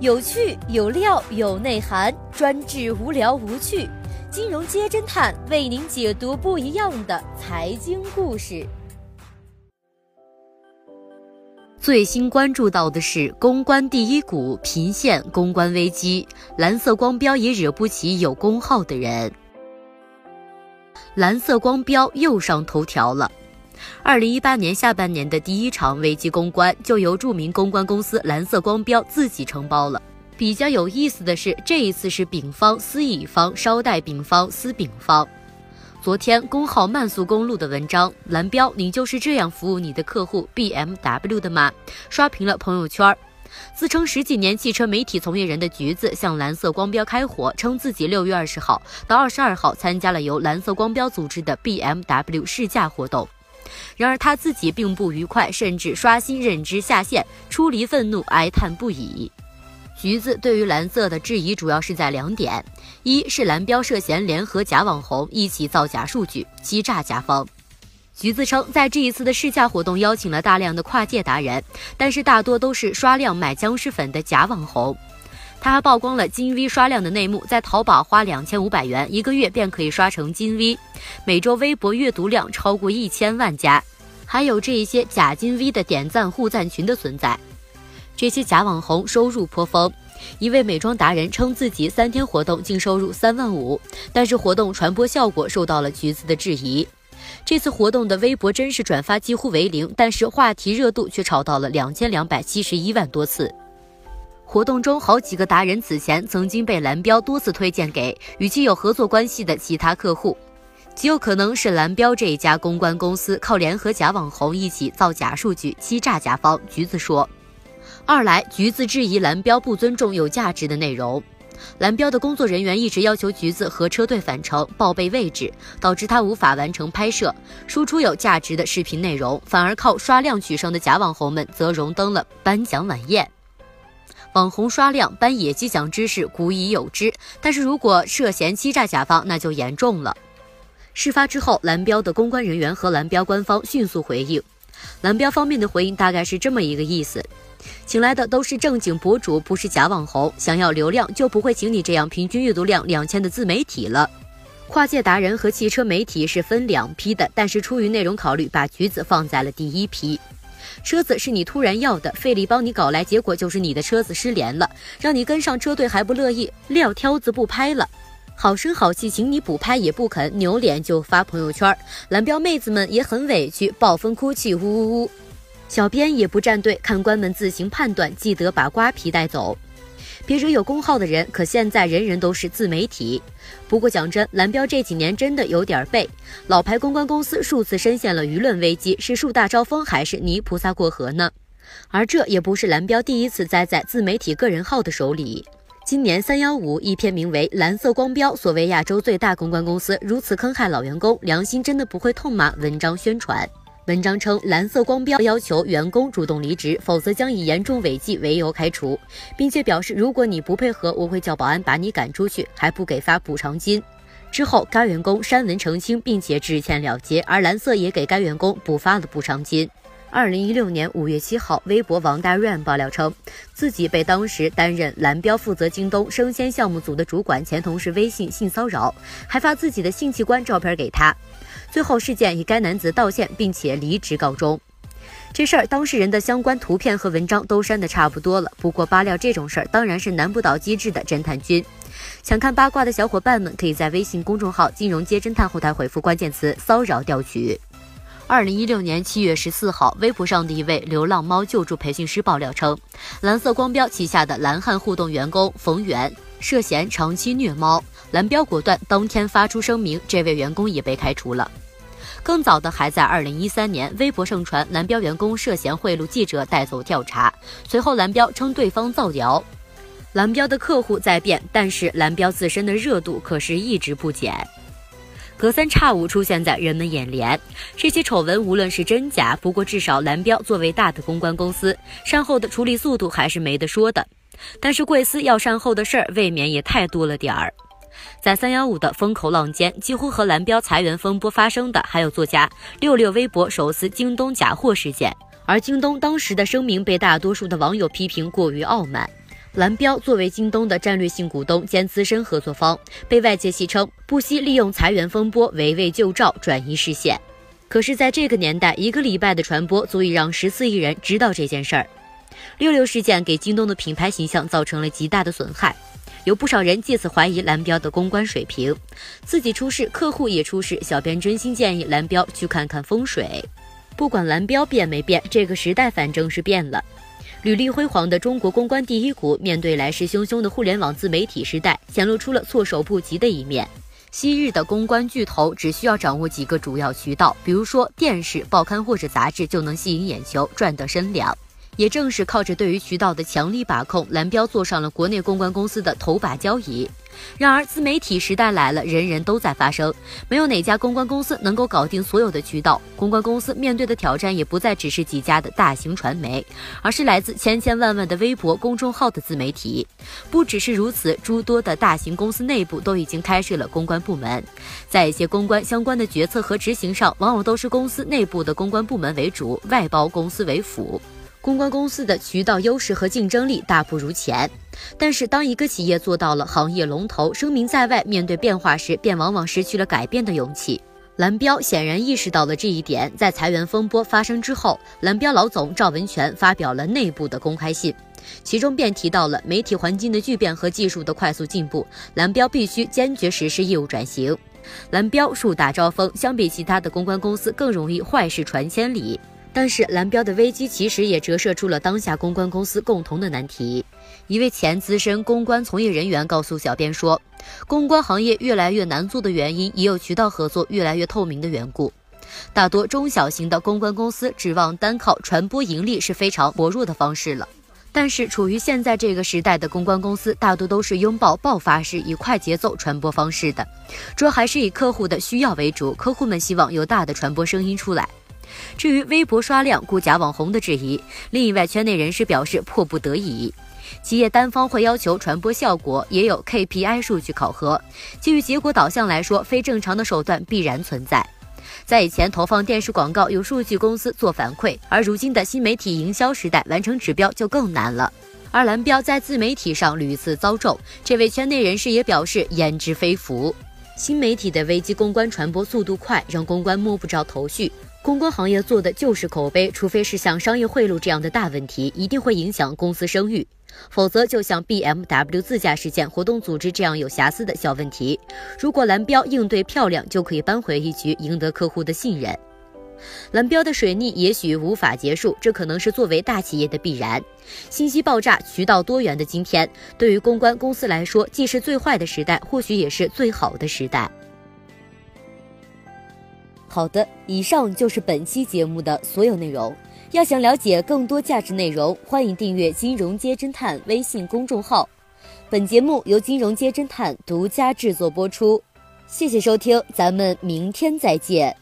有趣有料有内涵，专治无聊无趣。金融街侦探为您解读不一样的财经故事。最新关注到的是公关第一股频现公关危机，蓝色光标也惹不起有工号的人。蓝色光标又上头条了。二零一八年下半年的第一场危机公关，就由著名公关公司蓝色光标自己承包了。比较有意思的是，这一次是丙方私乙方捎带丙方私丙方。昨天公号慢速公路的文章，蓝标，你就是这样服务你的客户 BMW 的吗？刷屏了朋友圈。自称十几年汽车媒体从业人的橘子向蓝色光标开火，称自己六月二十号到二十二号参加了由蓝色光标组织的 BMW 试驾活动。然而他自己并不愉快，甚至刷新认知下线，出离愤怒，哀叹不已。橘子对于蓝色的质疑主要是在两点：一是蓝标涉嫌联合假网红一起造假数据，欺诈甲方。橘子称，在这一次的试驾活动邀请了大量的跨界达人，但是大多都是刷量买僵尸粉的假网红。他还曝光了金 V 刷量的内幕，在淘宝花两千五百元一个月便可以刷成金 V，每周微博阅读量超过一千万加，还有这一些假金 V 的点赞互赞群的存在。这些假网红收入颇丰，一位美妆达人称自己三天活动净收入三万五，但是活动传播效果受到了橘子的质疑。这次活动的微博真实转发几乎为零，但是话题热度却炒到了两千两百七十一万多次。活动中，好几个达人此前曾经被蓝标多次推荐给与其有合作关系的其他客户，极有可能是蓝标这一家公关公司靠联合假网红一起造假数据欺诈甲方。橘子说，二来橘子质疑蓝标不尊重有价值的内容，蓝标的工作人员一直要求橘子和车队返程报备位置，导致他无法完成拍摄，输出有价值的视频内容，反而靠刷量取胜的假网红们则荣登了颁奖晚宴。网红刷量颁野鸡奖之事古已有之，但是如果涉嫌欺诈甲方，那就严重了。事发之后，蓝标的公关人员和蓝标官方迅速回应。蓝标方面的回应大概是这么一个意思：请来的都是正经博主，不是假网红。想要流量，就不会请你这样平均阅读量两千的自媒体了。跨界达人和汽车媒体是分两批的，但是出于内容考虑，把橘子放在了第一批。车子是你突然要的，费力帮你搞来，结果就是你的车子失联了，让你跟上车队还不乐意，撂挑子不拍了，好声好气请你补拍也不肯，扭脸就发朋友圈，蓝标妹子们也很委屈，暴风哭泣，呜呜呜，小编也不站队，看官们自行判断，记得把瓜皮带走。别惹有功号的人，可现在人人都是自媒体。不过讲真，蓝标这几年真的有点背。老牌公关公司数次深陷了舆论危机，是树大招风还是泥菩萨过河呢？而这也不是蓝标第一次栽在自媒体个人号的手里。今年三幺五，一篇名为《蓝色光标》，所谓亚洲最大公关公司如此坑害老员工，良心真的不会痛吗？文章宣传。文章称，蓝色光标要求员工主动离职，否则将以严重违纪为由开除，并且表示，如果你不配合，我会叫保安把你赶出去，还不给发补偿金。之后，该员工删文澄清，并且致歉了结，而蓝色也给该员工补发了补偿金。二零一六年五月七号，微博王大 rain 爆料称，自己被当时担任蓝标负责京东生鲜项目组的主管前同事微信性骚扰，还发自己的性器官照片给他。最后，事件以该男子道歉并且离职告终。这事儿当事人的相关图片和文章都删的差不多了。不过扒料这种事儿当然是难不倒机智的侦探君。想看八卦的小伙伴们，可以在微信公众号“金融街侦探”后台回复关键词“骚扰调取”。二零一六年七月十四号，微博上的一位流浪猫救助培训师爆料称，蓝色光标旗下的蓝汉互动员工冯源涉嫌长期虐猫。蓝标果断当天发出声明，这位员工也被开除了。更早的还在二零一三年，微博盛传蓝标员工涉嫌贿赂记者带走调查，随后蓝标称对方造谣。蓝标的客户在变，但是蓝标自身的热度可是一直不减，隔三差五出现在人们眼帘。这些丑闻无论是真假，不过至少蓝标作为大的公关公司，善后的处理速度还是没得说的。但是贵司要善后的事儿，未免也太多了点儿。在三幺五的风口浪尖，几乎和蓝标裁员风波发生的，还有作家六六微博手撕京东假货事件。而京东当时的声明被大多数的网友批评过于傲慢。蓝标作为京东的战略性股东兼资深合作方，被外界戏称不惜利用裁员风波围魏救赵，转移视线。可是，在这个年代，一个礼拜的传播足以让十四亿人知道这件事儿。六六事件给京东的品牌形象造成了极大的损害，有不少人借此怀疑蓝标的公关水平。自己出事，客户也出事，小编真心建议蓝标去看看风水。不管蓝标变没变，这个时代反正是变了。履历辉煌的中国公关第一股，面对来势汹汹的互联网自媒体时代，显露出了措手不及的一面。昔日的公关巨头只需要掌握几个主要渠道，比如说电视、报刊或者杂志，就能吸引眼球，赚得身粮。也正是靠着对于渠道的强力把控，蓝标坐上了国内公关公司的头把交椅。然而，自媒体时代来了，人人都在发声，没有哪家公关公司能够搞定所有的渠道。公关公司面对的挑战也不再只是几家的大型传媒，而是来自千千万万的微博、公众号的自媒体。不只是如此，诸多的大型公司内部都已经开设了公关部门，在一些公关相关的决策和执行上，往往都是公司内部的公关部门为主，外包公司为辅。公关公司的渠道优势和竞争力大不如前，但是当一个企业做到了行业龙头，声名在外，面对变化时，便往往失去了改变的勇气。蓝标显然意识到了这一点，在裁员风波发生之后，蓝标老总赵文全发表了内部的公开信，其中便提到了媒体环境的巨变和技术的快速进步，蓝标必须坚决实施业务转型。蓝标树大招风，相比其他的公关公司，更容易坏事传千里。但是蓝标的危机其实也折射出了当下公关公司共同的难题。一位前资深公关从业人员告诉小编说，公关行业越来越难做的原因，也有渠道合作越来越透明的缘故。大多中小型的公关公司指望单靠传播盈利是非常薄弱的方式了。但是处于现在这个时代的公关公司，大多都是拥抱爆发式以快节奏传播方式的，主要还是以客户的需要为主，客户们希望有大的传播声音出来。至于微博刷量雇假网红的质疑，另一位圈内人士表示迫不得已。企业单方会要求传播效果，也有 KPI 数据考核。基于结果导向来说，非正常的手段必然存在。在以前投放电视广告有数据公司做反馈，而如今的新媒体营销时代，完成指标就更难了。而蓝标在自媒体上屡次遭咒，这位圈内人士也表示焉知非福。新媒体的危机公关传播速度快，让公关摸不着头绪。公关行业做的就是口碑，除非是像商业贿赂这样的大问题，一定会影响公司声誉。否则，就像 BMW 自驾事件、活动组织这样有瑕疵的小问题，如果蓝标应对漂亮，就可以扳回一局，赢得客户的信任。蓝标的水逆也许无法结束，这可能是作为大企业的必然。信息爆炸、渠道多元的今天，对于公关公司来说，既是最坏的时代，或许也是最好的时代。好的，以上就是本期节目的所有内容。要想了解更多价值内容，欢迎订阅“金融街侦探”微信公众号。本节目由“金融街侦探”独家制作播出。谢谢收听，咱们明天再见。